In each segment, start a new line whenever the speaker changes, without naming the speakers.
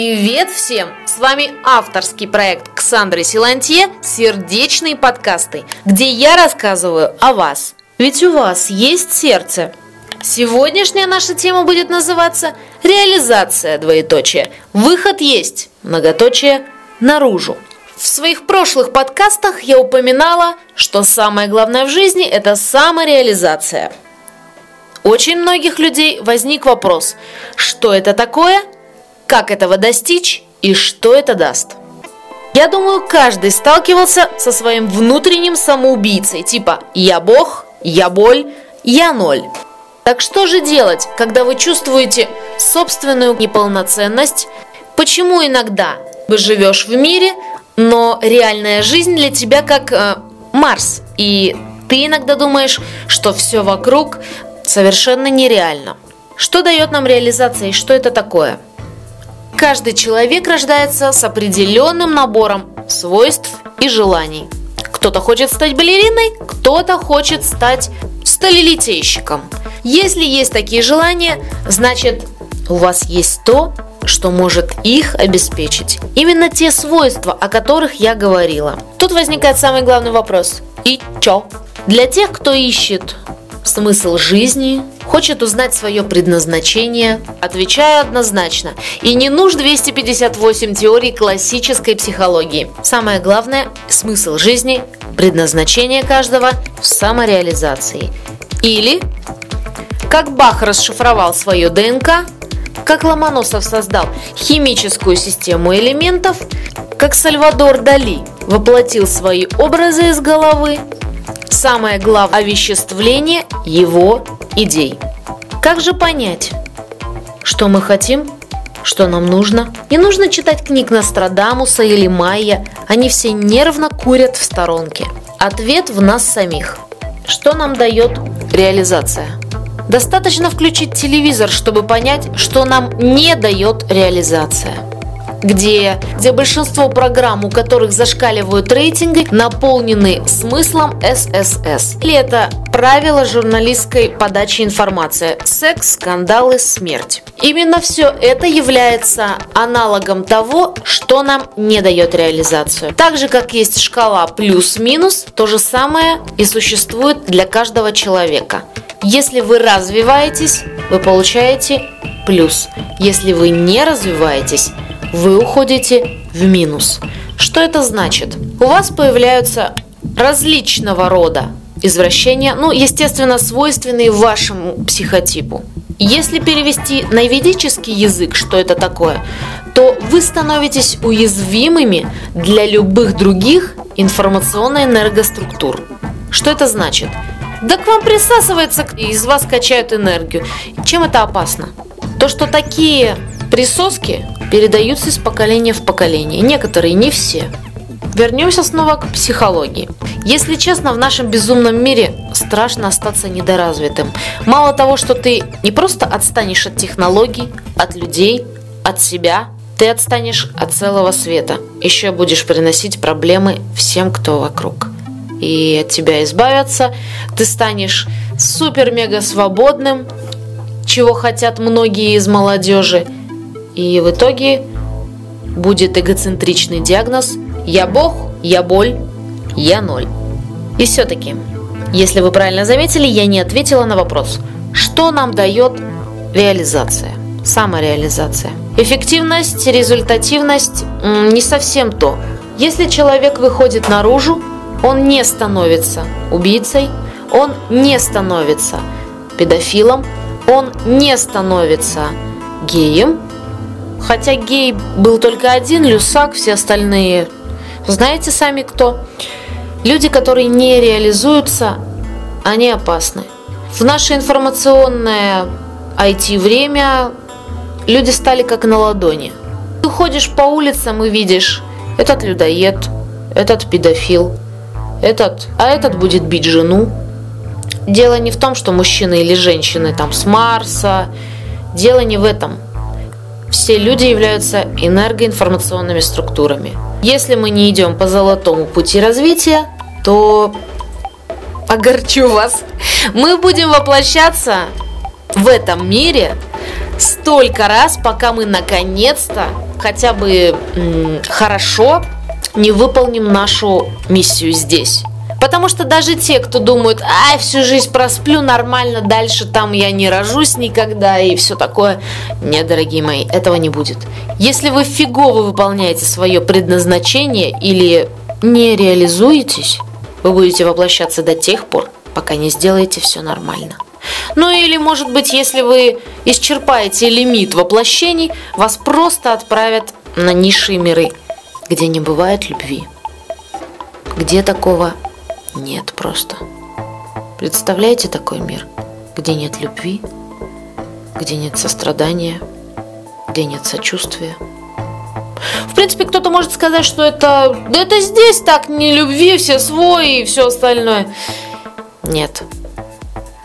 Привет всем! С вами авторский проект Ксандры Силантье «Сердечные подкасты», где я рассказываю о вас. Ведь у вас есть сердце. Сегодняшняя наша тема будет называться «Реализация двоеточие». Выход есть, многоточие, наружу. В своих прошлых подкастах я упоминала, что самое главное в жизни – это самореализация. Очень многих людей возник вопрос, что это такое, как этого достичь и что это даст. Я думаю, каждый сталкивался со своим внутренним самоубийцей, типа «я бог», «я боль», «я ноль». Так что же делать, когда вы чувствуете собственную неполноценность? Почему иногда вы живешь в мире, но реальная жизнь для тебя как э, Марс, и ты иногда думаешь, что все вокруг совершенно нереально. Что дает нам реализация и что это такое? Каждый человек рождается с определенным набором свойств и желаний. Кто-то хочет стать балериной, кто-то хочет стать сталелитейщиком. Если есть такие желания, значит у вас есть то, что может их обеспечить. Именно те свойства, о которых я говорила. Тут возникает самый главный вопрос. И чё? Для тех, кто ищет смысл жизни, хочет узнать свое предназначение, отвечаю однозначно. И не нужно 258 теорий классической психологии. Самое главное – смысл жизни, предназначение каждого в самореализации. Или, как Бах расшифровал свою ДНК, как Ломоносов создал химическую систему элементов, как Сальвадор Дали воплотил свои образы из головы, самое главное – овеществление его идей. Как же понять, что мы хотим, что нам нужно? Не нужно читать книг Нострадамуса или Майя, они все нервно курят в сторонке. Ответ в нас самих. Что нам дает реализация? Достаточно включить телевизор, чтобы понять, что нам не дает реализация где, где большинство программ, у которых зашкаливают рейтинги, наполнены смыслом ССС. Или это правило журналистской подачи информации. Секс, скандалы, смерть. Именно все это является аналогом того, что нам не дает реализацию. Так же, как есть шкала плюс-минус, то же самое и существует для каждого человека. Если вы развиваетесь, вы получаете плюс. Если вы не развиваетесь, вы уходите в минус. Что это значит? У вас появляются различного рода извращения, ну, естественно, свойственные вашему психотипу. Если перевести на ведический язык, что это такое, то вы становитесь уязвимыми для любых других информационно-энергоструктур. Что это значит? Да к вам присасывается из вас качают энергию. Чем это опасно? То, что такие присоски передаются из поколения в поколение. Некоторые, не все. Вернемся снова к психологии. Если честно, в нашем безумном мире страшно остаться недоразвитым. Мало того, что ты не просто отстанешь от технологий, от людей, от себя, ты отстанешь от целого света. Еще будешь приносить проблемы всем, кто вокруг. И от тебя избавятся. Ты станешь супер-мега свободным, чего хотят многие из молодежи – и в итоге будет эгоцентричный диагноз «Я Бог, я боль, я ноль». И все-таки, если вы правильно заметили, я не ответила на вопрос, что нам дает реализация, самореализация. Эффективность, результативность не совсем то. Если человек выходит наружу, он не становится убийцей, он не становится педофилом, он не становится геем, Хотя гей был только один, Люсак, все остальные. Знаете сами кто? Люди, которые не реализуются, они опасны. В наше информационное IT-время люди стали как на ладони. Ты ходишь по улицам и видишь, этот людоед, этот педофил, этот, а этот будет бить жену. Дело не в том, что мужчины или женщины там с Марса. Дело не в этом. Все люди являются энергоинформационными структурами. Если мы не идем по золотому пути развития, то огорчу вас. Мы будем воплощаться в этом мире столько раз, пока мы наконец-то хотя бы хорошо не выполним нашу миссию здесь. Потому что даже те, кто думают, ай, всю жизнь просплю нормально, дальше там я не рожусь никогда и все такое. Нет, дорогие мои, этого не будет. Если вы фигово выполняете свое предназначение или не реализуетесь, вы будете воплощаться до тех пор, пока не сделаете все нормально. Ну или, может быть, если вы исчерпаете лимит воплощений, вас просто отправят на низшие миры, где не бывает любви. Где такого нет просто. Представляете такой мир, где нет любви, где нет сострадания, где нет сочувствия? В принципе, кто-то может сказать, что это, да это здесь так, не любви, все свои и все остальное. Нет.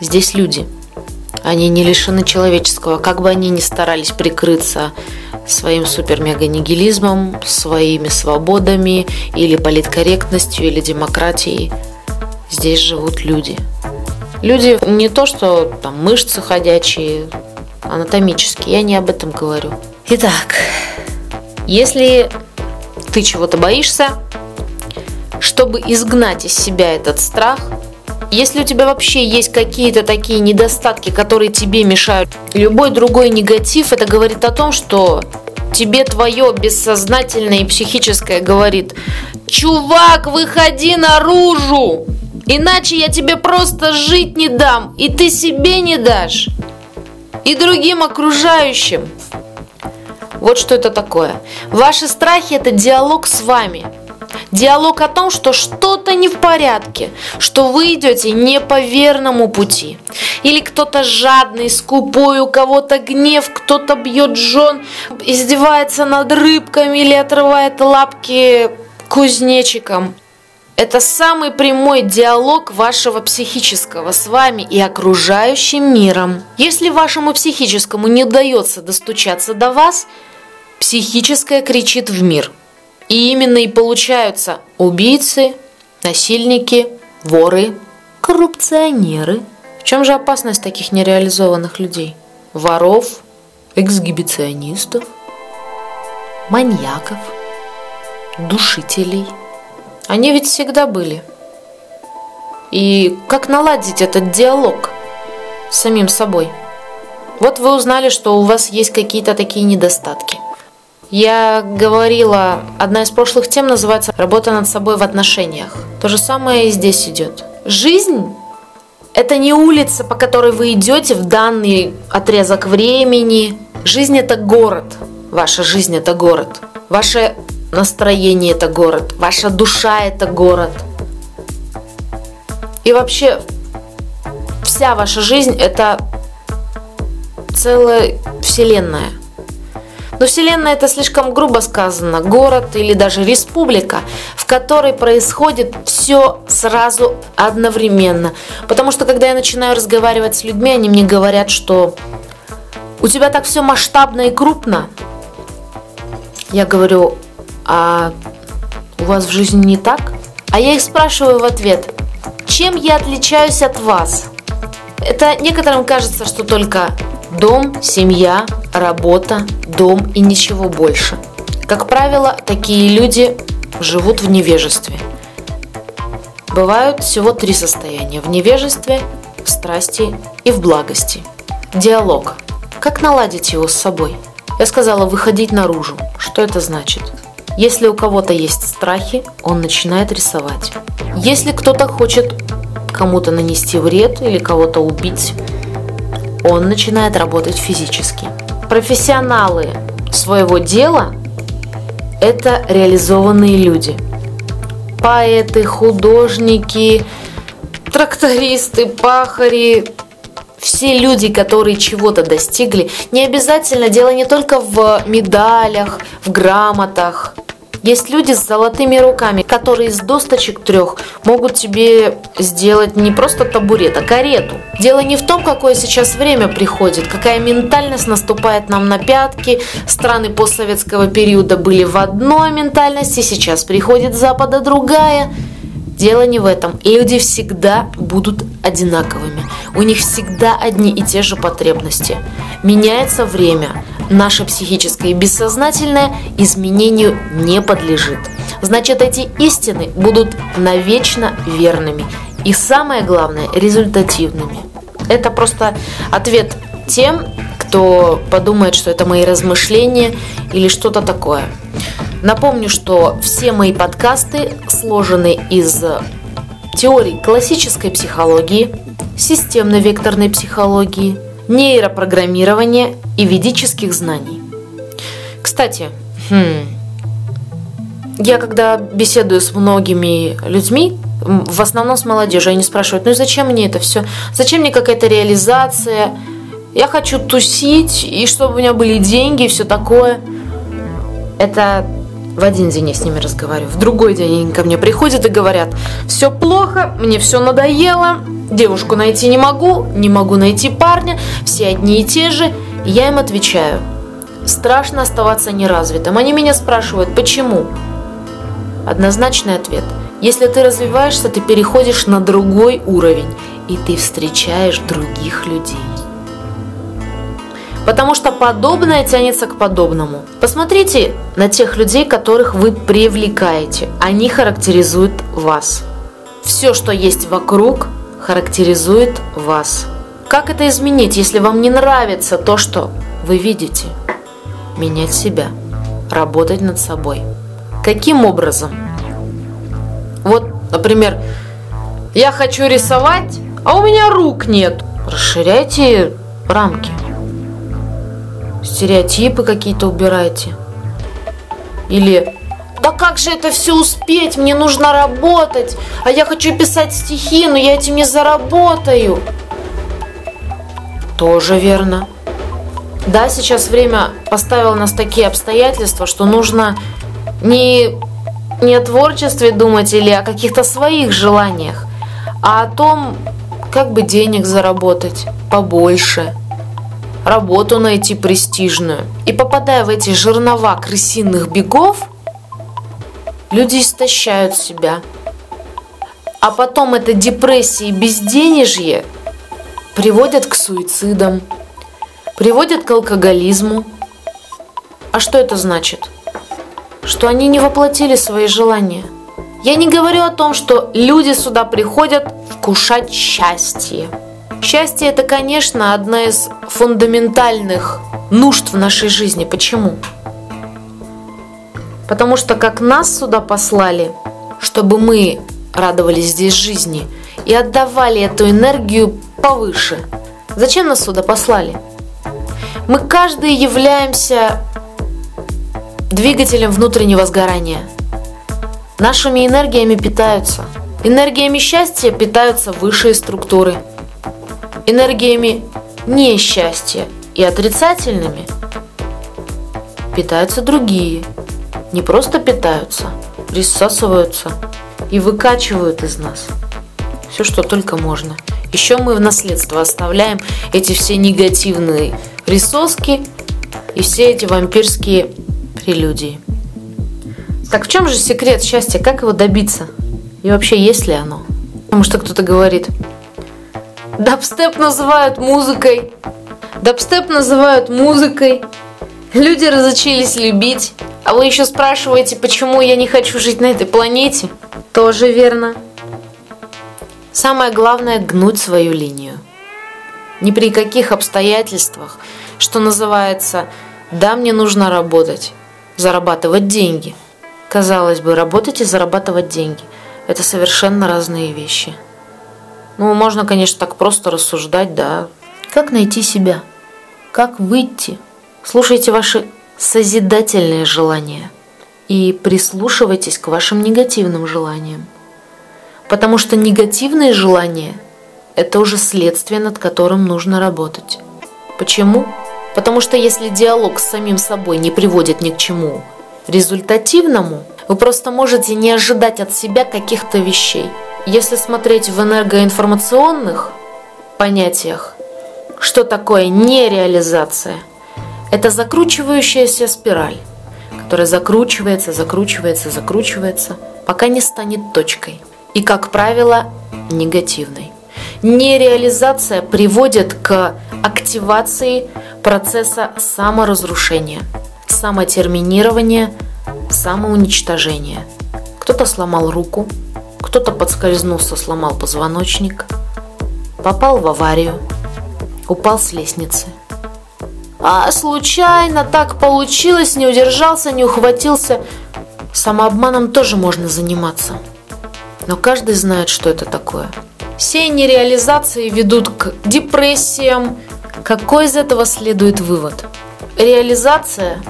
Здесь люди. Они не лишены человеческого, как бы они ни старались прикрыться своим супер-мега-нигилизмом, своими свободами или политкорректностью, или демократией. Здесь живут люди. Люди не то, что там мышцы ходячие, анатомические, я не об этом говорю. Итак, если ты чего-то боишься, чтобы изгнать из себя этот страх, если у тебя вообще есть какие-то такие недостатки, которые тебе мешают, любой другой негатив, это говорит о том, что тебе твое бессознательное и психическое говорит, чувак, выходи наружу, иначе я тебе просто жить не дам, и ты себе не дашь, и другим окружающим. Вот что это такое. Ваши страхи – это диалог с вами. Диалог о том, что что-то не в порядке, что вы идете не по верному пути. Или кто-то жадный, скупой, у кого-то гнев, кто-то бьет жен, издевается над рыбками или отрывает лапки кузнечикам. Это самый прямой диалог вашего психического с вами и окружающим миром. Если вашему психическому не удается достучаться до вас – Психическое кричит в мир. И именно и получаются убийцы, насильники, воры, коррупционеры. В чем же опасность таких нереализованных людей? Воров, эксгибиционистов, маньяков, душителей. Они ведь всегда были. И как наладить этот диалог с самим собой? Вот вы узнали, что у вас есть какие-то такие недостатки. Я говорила, одна из прошлых тем называется «Работа над собой в отношениях». То же самое и здесь идет. Жизнь – это не улица, по которой вы идете в данный отрезок времени. Жизнь – это город. Ваша жизнь – это город. Ваше настроение – это город. Ваша душа – это город. И вообще, вся ваша жизнь – это целая вселенная – но Вселенная это слишком грубо сказано. Город или даже республика, в которой происходит все сразу одновременно. Потому что когда я начинаю разговаривать с людьми, они мне говорят, что у тебя так все масштабно и крупно. Я говорю, а у вас в жизни не так? А я их спрашиваю в ответ, чем я отличаюсь от вас? Это некоторым кажется, что только дом, семья, работа, дом и ничего больше. Как правило, такие люди живут в невежестве. Бывают всего три состояния – в невежестве, в страсти и в благости. Диалог. Как наладить его с собой? Я сказала выходить наружу. Что это значит? Если у кого-то есть страхи, он начинает рисовать. Если кто-то хочет кому-то нанести вред или кого-то убить, он начинает работать физически. Профессионалы своего дела – это реализованные люди. Поэты, художники, трактористы, пахари, все люди, которые чего-то достигли, не обязательно дело не только в медалях, в грамотах, есть люди с золотыми руками, которые из досточек трех могут тебе сделать не просто табурет, а карету. Дело не в том, какое сейчас время приходит, какая ментальность наступает нам на пятки. Страны постсоветского периода были в одной ментальности, сейчас приходит с Запада другая. Дело не в этом. Люди всегда будут одинаковыми. У них всегда одни и те же потребности. Меняется время. Наше психическое и бессознательное изменению не подлежит. Значит, эти истины будут навечно верными. И самое главное, результативными. Это просто ответ тем, кто подумает, что это мои размышления или что-то такое. Напомню, что все мои подкасты сложены из теорий классической психологии, системной векторной психологии, нейропрограммирования и ведических знаний. Кстати, хм, я когда беседую с многими людьми, в основном с молодежью, они спрашивают, ну и зачем мне это все? Зачем мне какая-то реализация? Я хочу тусить, и чтобы у меня были деньги и все такое. Это в один день я с ними разговариваю, в другой день они ко мне приходят и говорят, все плохо, мне все надоело, девушку найти не могу, не могу найти парня, все одни и те же. я им отвечаю, страшно оставаться неразвитым. Они меня спрашивают, почему? Однозначный ответ. Если ты развиваешься, ты переходишь на другой уровень, и ты встречаешь других людей. Потому что подобное тянется к подобному. Посмотрите на тех людей, которых вы привлекаете. Они характеризуют вас. Все, что есть вокруг, характеризует вас. Как это изменить, если вам не нравится то, что вы видите? Менять себя. Работать над собой. Каким образом? Вот, например, я хочу рисовать, а у меня рук нет. Расширяйте рамки стереотипы какие-то убирайте. Или да как же это все успеть? Мне нужно работать, а я хочу писать стихи, но я этим не заработаю. Тоже верно. Да, сейчас время поставило нас такие обстоятельства, что нужно не, не о творчестве думать или о каких-то своих желаниях, а о том, как бы денег заработать побольше – работу найти престижную. И попадая в эти жернова крысиных бегов, люди истощают себя. А потом эта депрессия и безденежье приводят к суицидам, приводят к алкоголизму. А что это значит? Что они не воплотили свои желания. Я не говорю о том, что люди сюда приходят вкушать счастье. Счастье – это, конечно, одна из фундаментальных нужд в нашей жизни. Почему? Потому что как нас сюда послали, чтобы мы радовались здесь жизни и отдавали эту энергию повыше. Зачем нас сюда послали? Мы каждый являемся двигателем внутреннего сгорания. Нашими энергиями питаются. Энергиями счастья питаются высшие структуры – энергиями несчастья и отрицательными питаются другие. Не просто питаются, присасываются и выкачивают из нас все, что только можно. Еще мы в наследство оставляем эти все негативные присоски и все эти вампирские прелюдии. Так в чем же секрет счастья? Как его добиться? И вообще есть ли оно? Потому что кто-то говорит – Дабстеп называют музыкой. Дабстеп называют музыкой. Люди разучились любить. А вы еще спрашиваете, почему я не хочу жить на этой планете? Тоже верно. Самое главное – гнуть свою линию. Ни при каких обстоятельствах, что называется, да, мне нужно работать, зарабатывать деньги. Казалось бы, работать и зарабатывать деньги – это совершенно разные вещи. Ну, можно, конечно, так просто рассуждать, да. Как найти себя? Как выйти? Слушайте ваши созидательные желания и прислушивайтесь к вашим негативным желаниям. Потому что негативные желания – это уже следствие, над которым нужно работать. Почему? Потому что если диалог с самим собой не приводит ни к чему результативному, вы просто можете не ожидать от себя каких-то вещей – если смотреть в энергоинформационных понятиях, что такое нереализация? Это закручивающаяся спираль, которая закручивается, закручивается, закручивается, пока не станет точкой. и, как правило, негативной. Нереализация приводит к активации процесса саморазрушения, самотерминирования, самоуничтожения. Кто-то сломал руку, кто-то подскользнулся, сломал позвоночник, попал в аварию, упал с лестницы. А случайно так получилось, не удержался, не ухватился. Самообманом тоже можно заниматься. Но каждый знает, что это такое. Все нереализации ведут к депрессиям. Какой из этого следует вывод? Реализация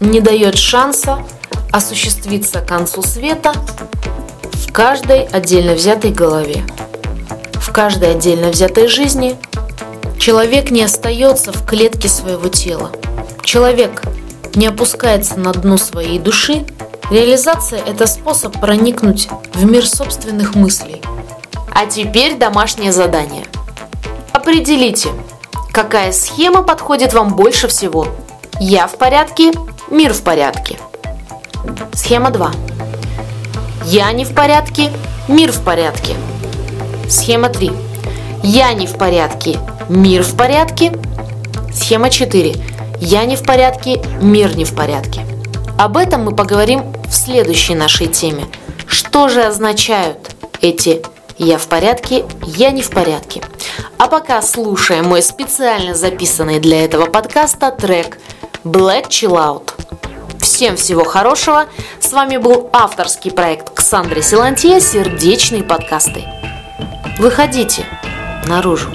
не дает шанса осуществиться к концу света в каждой отдельно взятой голове, в каждой отдельно взятой жизни. Человек не остается в клетке своего тела. Человек не опускается на дно своей души. Реализация – это способ проникнуть в мир собственных мыслей. А теперь домашнее задание. Определите, какая схема подходит вам больше всего. Я в порядке, мир в порядке. Схема 2. Я не в порядке, мир в порядке. Схема 3. Я не в порядке, мир в порядке. Схема 4. Я не в порядке, мир не в порядке. Об этом мы поговорим в следующей нашей теме. Что же означают эти «я в порядке», «я не в порядке». А пока слушаем мой специально записанный для этого подкаста трек «Black Chill Out». Всем всего хорошего. С вами был авторский проект Ксандры Силантье «Сердечные подкасты». Выходите наружу.